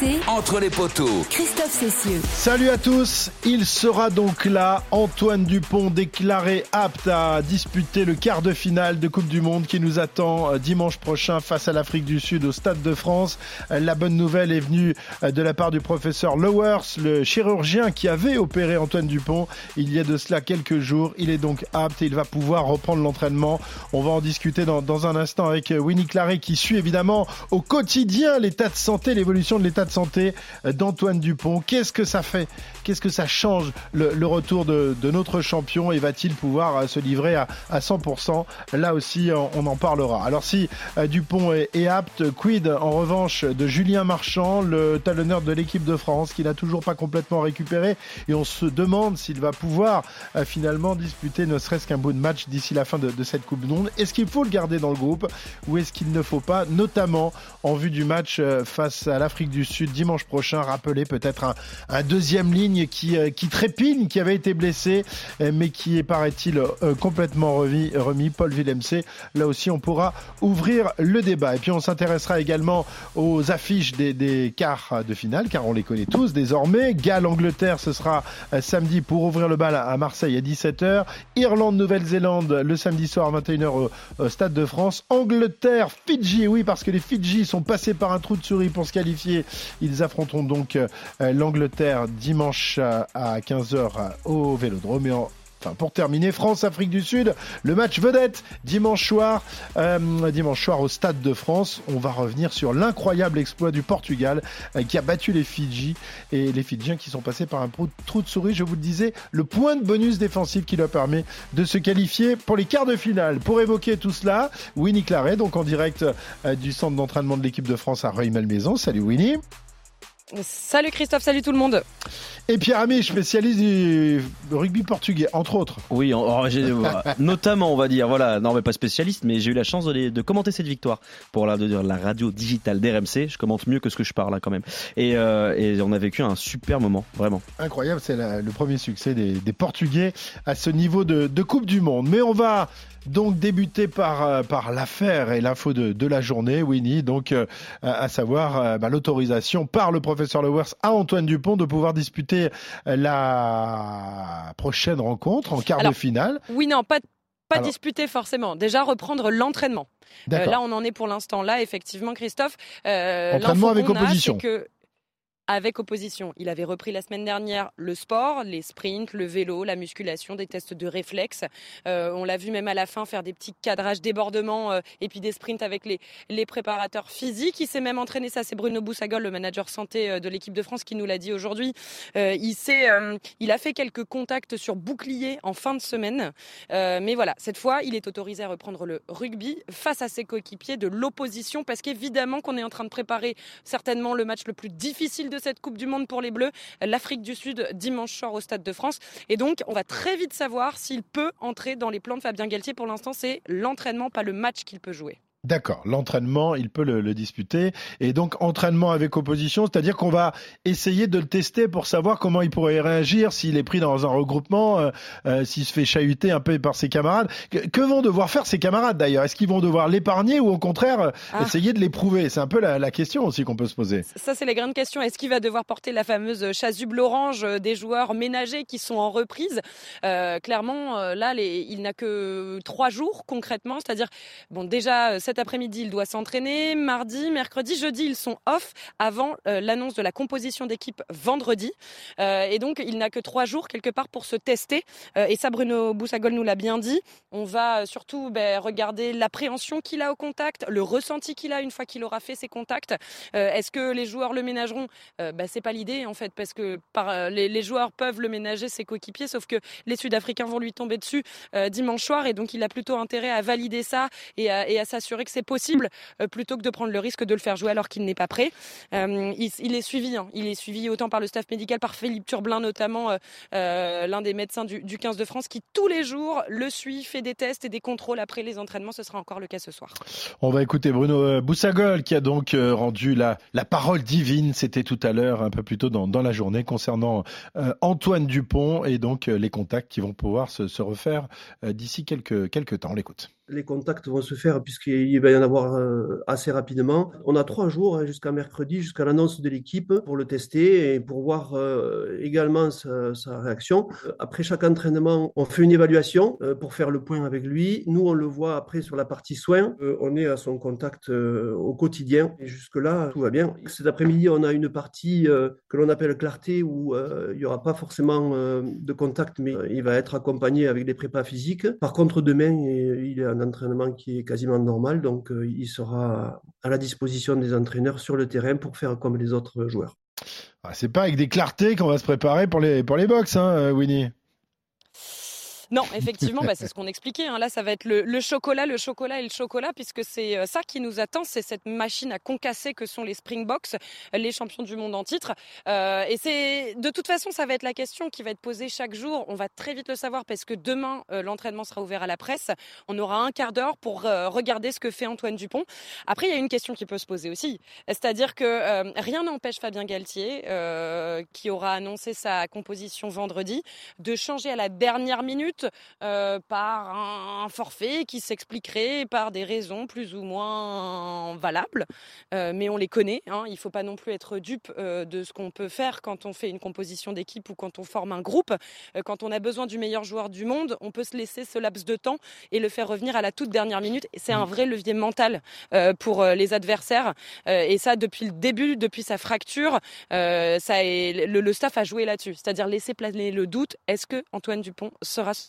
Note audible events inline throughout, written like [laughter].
RMC. Entre les poteaux. Christophe Cessieux. Salut à tous. Il sera donc là. Antoine Dupont déclaré apte à disputer le quart de finale de Coupe du Monde qui nous attend euh, dimanche prochain face à l'Afrique du Sud au Stade de France. Euh, la bonne nouvelle est venue euh, de la part du professeur Lowers, le chirurgien qui avait opéré Antoine Dupont il y a de cela quelques jours. Il est donc apte et il va pouvoir reprendre l'entraînement. On va en discuter dans, dans un instant avec Winnie Claret qui suit évidemment au quotidien l'état de santé, l'évolution de l'état de santé d'Antoine Dupont. Qu'est-ce que ça fait? Qu'est-ce que ça change le, retour de, de, notre champion? Et va-t-il pouvoir euh, se livrer à, à 100% Là aussi, on, on, en parlera. Alors si euh, Dupont est, apte, quid en revanche de Julien Marchand, le talonneur de l'équipe de France, qui n'a toujours pas complètement récupéré? Et on se demande s'il va pouvoir euh, finalement disputer ne serait-ce qu'un bout de match d'ici la fin de, de cette Coupe du. Est-ce qu'il faut le garder dans le groupe ou est-ce qu'il ne faut pas, notamment en vue du match face à l'Afrique du Sud? Dimanche prochain, rappeler peut-être un, deuxième ligne qui, euh, qui trépigne, qui avait été blessé, euh, mais qui est, paraît-il, euh, complètement remis, Paul Villemc. Là aussi, on pourra ouvrir le débat. Et puis, on s'intéressera également aux affiches des, quarts de finale, car on les connaît tous désormais. Galles-Angleterre, ce sera samedi pour ouvrir le bal à Marseille à 17h. Irlande-Nouvelle-Zélande, le samedi soir à 21h au, Stade de France. Angleterre, Fidji, oui, parce que les Fidji sont passés par un trou de souris pour se qualifier. Ils affronteront donc l'Angleterre dimanche à 15h au Vélodrome. Enfin, pour terminer, France-Afrique du Sud, le match vedette dimanche soir, euh, dimanche soir au Stade de France. On va revenir sur l'incroyable exploit du Portugal euh, qui a battu les Fidji et les Fidjiens qui sont passés par un trou de souris. Je vous le disais, le point de bonus défensif qui leur permet de se qualifier pour les quarts de finale. Pour évoquer tout cela, Winnie Claret, donc en direct euh, du centre d'entraînement de l'équipe de France à Rueil-Malmaison. Salut Winnie. Salut Christophe, salut tout le monde. Et Pierre Ami, spécialiste du rugby portugais, entre autres. Oui, en, notamment, on va dire. Voilà, non, mais pas spécialiste, mais j'ai eu la chance de, les, de, commenter cette victoire pour la, de, la radio digitale d'RMC. Je commente mieux que ce que je parle là, quand même. Et, euh, et on a vécu un super moment, vraiment. Incroyable, c'est le premier succès des, des, Portugais à ce niveau de, de Coupe du Monde. Mais on va donc débuter par, euh, par l'affaire et l'info de, de, la journée, Winnie, donc euh, à savoir euh, bah, l'autorisation par le professeur Lewers à Antoine Dupont de pouvoir disputer la prochaine rencontre en quart Alors, de finale. Oui, non, pas pas Alors, disputer forcément. Déjà reprendre l'entraînement. Euh, là, on en est pour l'instant là, effectivement, Christophe. Euh, entraînement avec opposition. Que avec opposition. Il avait repris la semaine dernière le sport, les sprints, le vélo, la musculation, des tests de réflexe. Euh, on l'a vu même à la fin faire des petits cadrages, débordements euh, et puis des sprints avec les, les préparateurs physiques. Il s'est même entraîné, ça c'est Bruno Boussagol, le manager santé euh, de l'équipe de France qui nous l'a dit aujourd'hui. il, il a fait quelques contacts sur bouclier en fin de semaine. mais voilà, cette fois, il est autorisé à reprendre le rugby face à ses coéquipiers de l'opposition parce qu'évidemment qu'on est en train de préparer certainement le match le plus difficile de cette Coupe du Monde pour les Bleus, l'Afrique du Sud dimanche soir au Stade de France. Et donc, on va très vite savoir s'il peut entrer dans les plans de Fabien Galtier. Pour l'instant, c'est l'entraînement, pas le match qu'il peut jouer. D'accord, l'entraînement, il peut le, le, disputer. Et donc, entraînement avec opposition, c'est-à-dire qu'on va essayer de le tester pour savoir comment il pourrait réagir s'il est pris dans un regroupement, euh, euh, s'il se fait chahuter un peu par ses camarades. Que, que vont devoir faire ses camarades d'ailleurs? Est-ce qu'ils vont devoir l'épargner ou au contraire ah. essayer de l'éprouver? C'est un peu la, la, question aussi qu'on peut se poser. Ça, c'est la grande question. Est-ce qu'il va devoir porter la fameuse chasuble orange des joueurs ménagers qui sont en reprise? Euh, Clairement, là, les, il n'a que trois jours concrètement, c'est-à-dire, bon, déjà, cet après-midi, il doit s'entraîner. Mardi, mercredi, jeudi, ils sont off avant euh, l'annonce de la composition d'équipe vendredi. Euh, et donc, il n'a que trois jours quelque part pour se tester. Euh, et ça, Bruno Boussagol nous l'a bien dit. On va surtout ben, regarder l'appréhension qu'il a au contact, le ressenti qu'il a une fois qu'il aura fait ses contacts. Est-ce que les joueurs le ménageront? Ben, C'est pas l'idée en fait, parce que les, joueurs peuvent le ménager ses coéquipiers, sauf que les Sud-Africains vont lui tomber dessus dimanche soir, et donc il a plutôt intérêt à valider ça et à s'assurer que c'est possible euh, plutôt que de prendre le risque de le faire jouer alors qu'il n'est pas prêt. Euh, il, est suivi, hein. il est suivi autant par le staff médical, par Philippe Turblin notamment, euh, l'un des médecins du, du, 15 de France, qui tous les jours le suit, fait des tests et des contrôles après les entraînements. Ce sera encore le cas ce soir. On va écouter Bruno Boussagol qui a donc rendu la, parole divine. C'était tout à l'heure, un peu plus tôt dans, la journée, concernant Antoine Dupont et donc les contacts qui vont pouvoir se, refaire d'ici quelques temps. On l'écoute. Les contacts vont se faire puisqu'il va y en avoir euh, assez rapidement. On a trois jours hein, jusqu'à mercredi, jusqu'à l'annonce de l'équipe pour le tester et pour voir euh, également sa, réaction. Après chaque entraînement, on fait une évaluation euh, pour faire le point avec lui. Nous, on le voit après sur la partie soins. on est à son contact au quotidien et jusque-là, tout va bien. Cet après-midi, on a une partie que l'on appelle clarté où il n'y aura pas forcément de contact, mais il va être accompagné avec des prépas physiques. Par contre, demain, il est un entraînement qui est quasiment normal, donc euh, il sera à la disposition des entraîneurs sur le terrain pour faire comme les autres joueurs. Ah, c'est pas avec des clartés qu'on va se préparer pour les, pour les hein, euh, Winnie non, effectivement, bah, c'est ce qu'on expliquait. Hein. Là, ça va être le, chocolat, le chocolat et le chocolat, puisque c'est euh, ça qui nous attend. C'est cette machine à concasser que sont les Springboks, les champions du monde en titre. Euh, et c'est de toute façon, ça va être la question qui va être posée chaque jour. On va très vite le savoir parce que demain, euh, l'entraînement sera ouvert à la presse. On aura un quart d'heure pour regarder ce que fait Antoine Dupont. Après, il y a une question qui peut se poser aussi, c'est-à-dire que rien n'empêche Fabien Galtier, qui aura annoncé sa composition vendredi, de changer à la dernière minute euh, par un, forfait qui s'expliquerait par des raisons plus ou moins valables, euh, mais on les connaît. Hein. Il ne faut pas non plus être dupe euh, de ce qu'on peut faire quand on fait une composition d'équipe ou quand on forme un groupe. quand on a besoin du meilleur joueur du monde, on peut se laisser ce laps de temps et le faire revenir à la toute dernière minute. C'est un vrai levier mental pour les adversaires. et ça, depuis le début, depuis sa fracture, ça est, le, le staff a joué là-dessus. C'est-à-dire laisser planer le doute. Est-ce que Antoine Dupont sera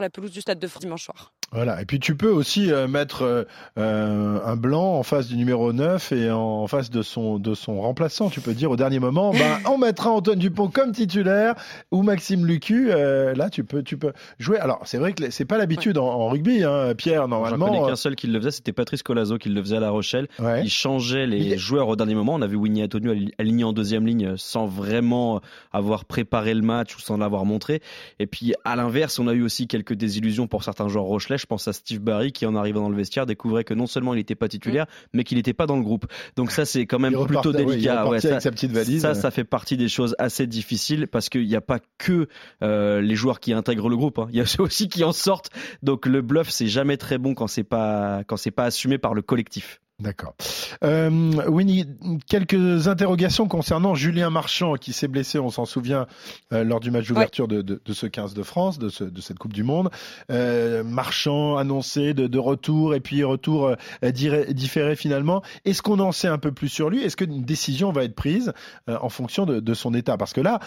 la pelouse du stade de dimanche soir. Voilà, et puis tu peux aussi euh, mettre euh, euh, un blanc en face du numéro 9 et en face de son, de son remplaçant. Tu peux dire au dernier moment, [laughs] ben, on mettra Antoine Dupont comme titulaire ou Maxime Lucu. là, tu peux, tu peux jouer. Alors, c'est vrai que c'est pas l'habitude en, rugby, hein, Pierre, normalement. J'en connais qu'un seul qui le faisait, c'était Patrice Colazo qui le faisait à La Rochelle. Il changeait les joueurs au dernier moment. On a vu Winnie Atonu aligné en deuxième ligne sans vraiment avoir préparé le match ou sans l'avoir montré. Et puis, à l'inverse, on a eu aussi quelques désillusions pour certains joueurs rochelais je pense à Steve Barry qui en arrivant dans le vestiaire découvrait que non seulement il n'était pas titulaire, mm. mais qu'il n'était pas dans le groupe. Donc ça c'est quand même plutôt délicat. ça, sa petite valise. ça, ça fait partie des choses assez difficiles parce qu'il n'y a pas que euh, les joueurs qui intègrent le groupe. Hein. Il y a ceux [laughs] aussi qui en sortent. Donc le bluff c'est jamais très bon quand c'est pas quand c'est pas assumé par le collectif. D'accord. Euh, Winnie, quelques interrogations concernant Julien Marchand qui s'est blessé, on s'en souvient, euh, lors du match d'ouverture de, de, de, ce 15 de France, de, ce, de cette Coupe du Monde. Euh, Marchand annoncé de, de, retour et puis retour euh, différé finalement. Est-ce qu'on en sait un peu plus sur lui? Est-ce qu'une décision va être prise euh, en fonction de, son état? Parce que là,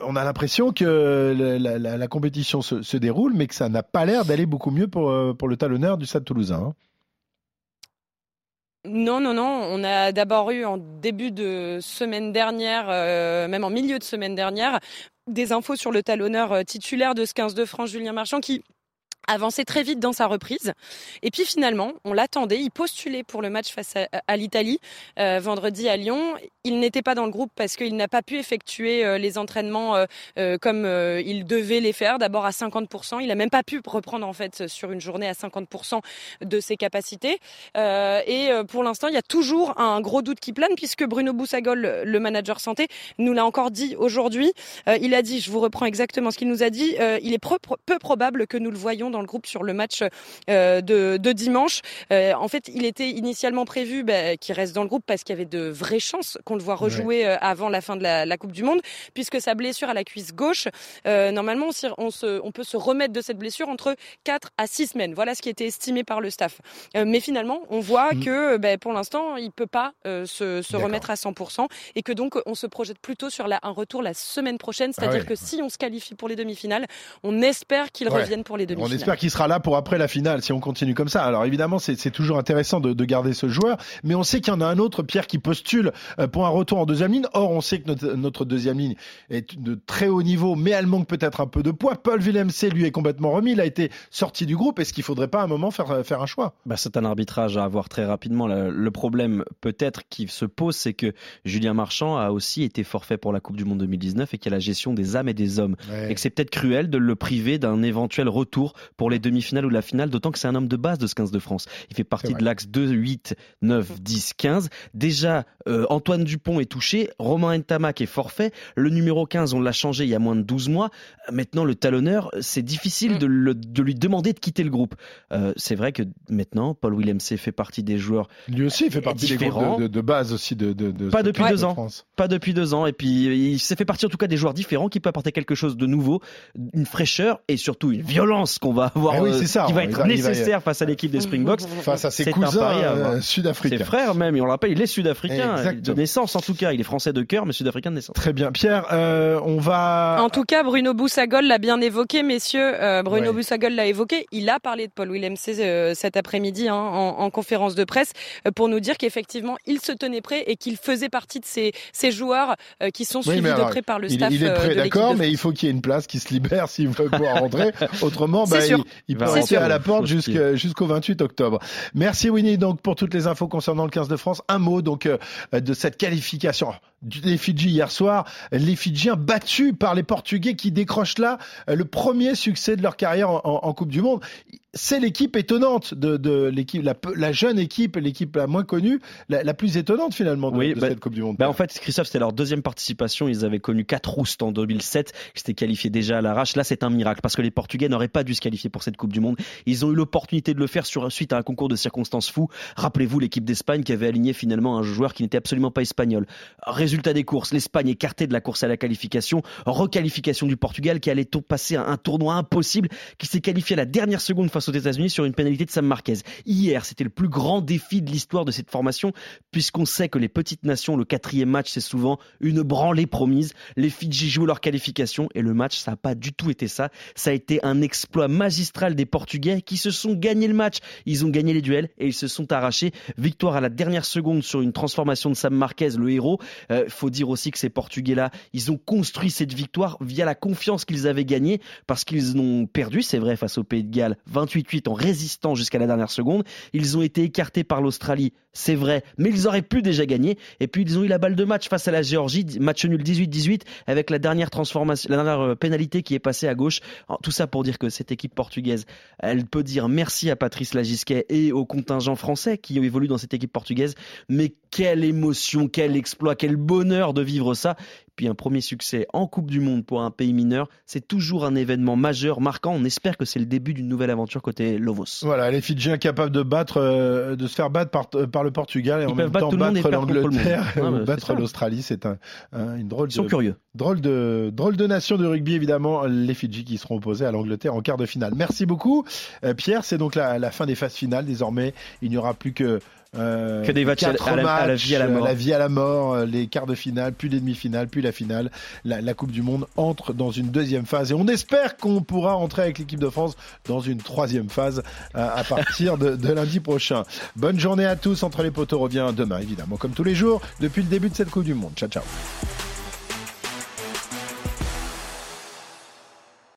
on a l'impression que la, la, la, compétition se, se, déroule, mais que ça n'a pas l'air d'aller beaucoup mieux pour, pour le talonneur du Stade Toulousain. Hein. Non, non, non. On a d'abord eu en début de semaine dernière, euh, même en milieu de semaine dernière, des infos sur le talonneur euh, titulaire de ce 15 de France, Julien Marchand, qui avançait très vite dans sa reprise. Et puis finalement, on l'attendait. Il postulait pour le match face à, l'Italie euh, vendredi à Lyon. Il n'était pas dans le groupe parce qu'il n'a pas pu effectuer euh, les entraînements euh, comme il devait les faire. D'abord à 50%. Il n'a même pas pu reprendre en fait sur une journée à 50% de ses capacités. et pour l'instant, il y a toujours un gros doute qui plane puisque Bruno Boussagol, le manager santé, nous l'a encore dit aujourd'hui. il a dit, je vous reprends exactement ce qu'il nous a dit, il est peu probable que nous le voyions le groupe sur le match euh, de, de, dimanche. Euh, en fait, il était initialement prévu bah, qu'il reste dans le groupe parce qu'il y avait de vraies chances qu'on le voit rejouer euh, avant la fin de la, la, Coupe du Monde, puisque sa blessure à la cuisse gauche, normalement, on, se, on, peut se remettre de cette blessure entre 4 à 6 semaines. Voilà ce qui était estimé par le staff. mais finalement, on voit mm. que bah, pour l'instant, il peut pas se, se remettre à 100% et que donc on se projette plutôt sur la, un retour la semaine prochaine. Ah C'est-à-dire que si on se qualifie pour les demi-finales, on espère qu'il revienne pour les demi-finales. J'espère qu'il sera là pour après la finale si on continue comme ça. Alors évidemment, c'est toujours intéressant de, de, garder ce joueur, mais on sait qu'il y en a un autre, Pierre, qui postule euh, pour un retour en deuxième ligne. Or, on sait que notre, notre deuxième ligne est de très haut niveau, mais elle manque peut-être un peu de poids. Paul Villemc, lui, est complètement remis. Il a été sorti du groupe. Est-ce qu'il faudrait pas à un moment faire, faire un choix? Bah, C'est un arbitrage à avoir très rapidement. Le, le problème peut-être qui se pose, c'est que Julien Marchand a aussi été forfait pour la Coupe du Monde 2019 et qu'il y a la gestion des âmes et des hommes. Ouais. Et que c'est peut-être cruel de le priver d'un éventuel retour pour les demi-finales ou la finale, d'autant que c'est un homme de base de ce 15 de France. Il fait partie de l'axe 2, 8, 9, 10, 15. Déjà, euh, Antoine Dupont est touché, Romain Ntamak est forfait, le numéro 15, on l'a changé il y a moins de 12 mois. Maintenant, le talonneur, c'est difficile mm. de, lui demander de quitter le groupe. Euh, c'est vrai que maintenant, Paul Williams fait partie des joueurs. Lui aussi, il fait partie des groupes de, base aussi de. de, pas depuis deux ans. Pas depuis deux ans. Et puis, il s'est fait partie en tout cas des joueurs différents qui peuvent apporter quelque chose de nouveau, une fraîcheur et surtout une violence qu'on va avoir, eh euh, qui va être nécessaire face à l'équipe des Springboks. Face à ses cousins euh, sud-africains. Ses frères même, et on le rappelle, il est sud-africain de naissance en tout cas. Il est français de cœur, mais sud-africain de naissance. Très bien, Pierre. Euh, on va. En tout cas, Bruno Boussagol l'a bien évoqué, messieurs. Bruno Boussagol l'a évoqué. Il a parlé de Paul Williams cet après-midi hein, en, conférence de presse pour nous dire qu'effectivement, il se tenait prêt et qu'il faisait partie de ces, ces joueurs qui sont suivis de près par le staff. Il, est prêt, d'accord, mais il faut qu'il y ait une place qui se libère [laughs] s'il veut pouvoir [laughs] rentrer. Autrement, bah, il, peut rentrer à la porte jusqu'au 28 octobre. Merci Winnie donc pour toutes les infos concernant le 15 de France. Un mot donc euh, de cette qualification des Fidji hier soir, les Fidjiens battus par les Portugais qui décrochent là euh, le premier succès de leur carrière en, Coupe du Monde. C'est l'équipe étonnante de, l'équipe, la, jeune équipe, l'équipe la moins connue, la, plus étonnante finalement de, bah, cette Coupe du Monde. Bah en fait, Christophe, c'était leur deuxième participation. Ils avaient connu quatre roustes en 2007, qui s'étaient qualifiés déjà à l'arrache. Là, c'est un miracle parce que les Portugais n'auraient pas dû se qualifier pour cette Coupe du Monde. Ils ont eu l'opportunité de le faire sur, suite à un concours de circonstances fou. Rappelez-vous l'équipe d'Espagne qui avait aligné finalement un joueur qui n'était absolument pas espagnol. Résultat des courses, l'Espagne écartée de la course à la qualification, requalification du Portugal qui allait passer un tournoi impossible, qui s'est qualifié à la dernière seconde face aux États-Unis sur une pénalité de Sam Marquez. Hier, c'était le plus grand défi de l'histoire de cette formation, puisqu'on sait que les petites nations, le quatrième match, c'est souvent une branlée promise. Les Fidji jouent leur qualification et le match, ça n'a pas du tout été ça. Ça a été un exploit magistral des Portugais qui se sont gagnés le match. Ils ont gagné les duels et ils se sont arrachés. Victoire à la dernière seconde sur une transformation de Sam Marquez, le héros. Faut dire aussi que ces Portugais-là, ils ont construit cette victoire via la confiance qu'ils avaient gagnée parce qu'ils ont perdu, c'est vrai, face au Pays de Galles, 28-8 en résistant jusqu'à la dernière seconde. Ils ont été écartés par l'Australie, c'est vrai, mais ils auraient pu déjà gagner. Et puis ils ont eu la balle de match face à la Géorgie, match nul 18-18 avec la dernière transformation, la dernière euh, pénalité qui est passée à gauche. tout ça pour dire que cette équipe portugaise, elle peut dire merci à Patrice Lagisquet et au contingent français qui évolue dans cette équipe portugaise. Mais quelle émotion, quel exploit, quel bonheur de vivre ça. Puis un premier succès en Coupe du Monde pour un pays mineur, c'est toujours un événement majeur, marquant. On espère que c'est le début d'une nouvelle aventure côté Lovos. Voilà, les Fidjiens capables de battre, euh, de se faire battre par, par le Portugal et en même temps battre l'Angleterre, [laughs] battre l'Australie, c'est un, une drôle de, curieux. drôle de drôle de nation de rugby évidemment. Les Fidji qui seront opposés à l'Angleterre en quart de finale. Merci beaucoup, euh, Pierre. C'est donc la, la fin des phases finales. Désormais, il n'y aura plus que euh, que des matchs, à, la, vie à la mort. La vie à la mort, euh, les quarts de finale, puis les demi-finales, puis la finale. La, Coupe du Monde entre dans une deuxième phase et on espère qu'on pourra entrer avec l'équipe de France dans une troisième phase euh, à partir de, de, lundi prochain. Bonne journée à tous. Entre les poteaux revient demain, évidemment, comme tous les jours, depuis le début de cette Coupe du Monde. Ciao, ciao.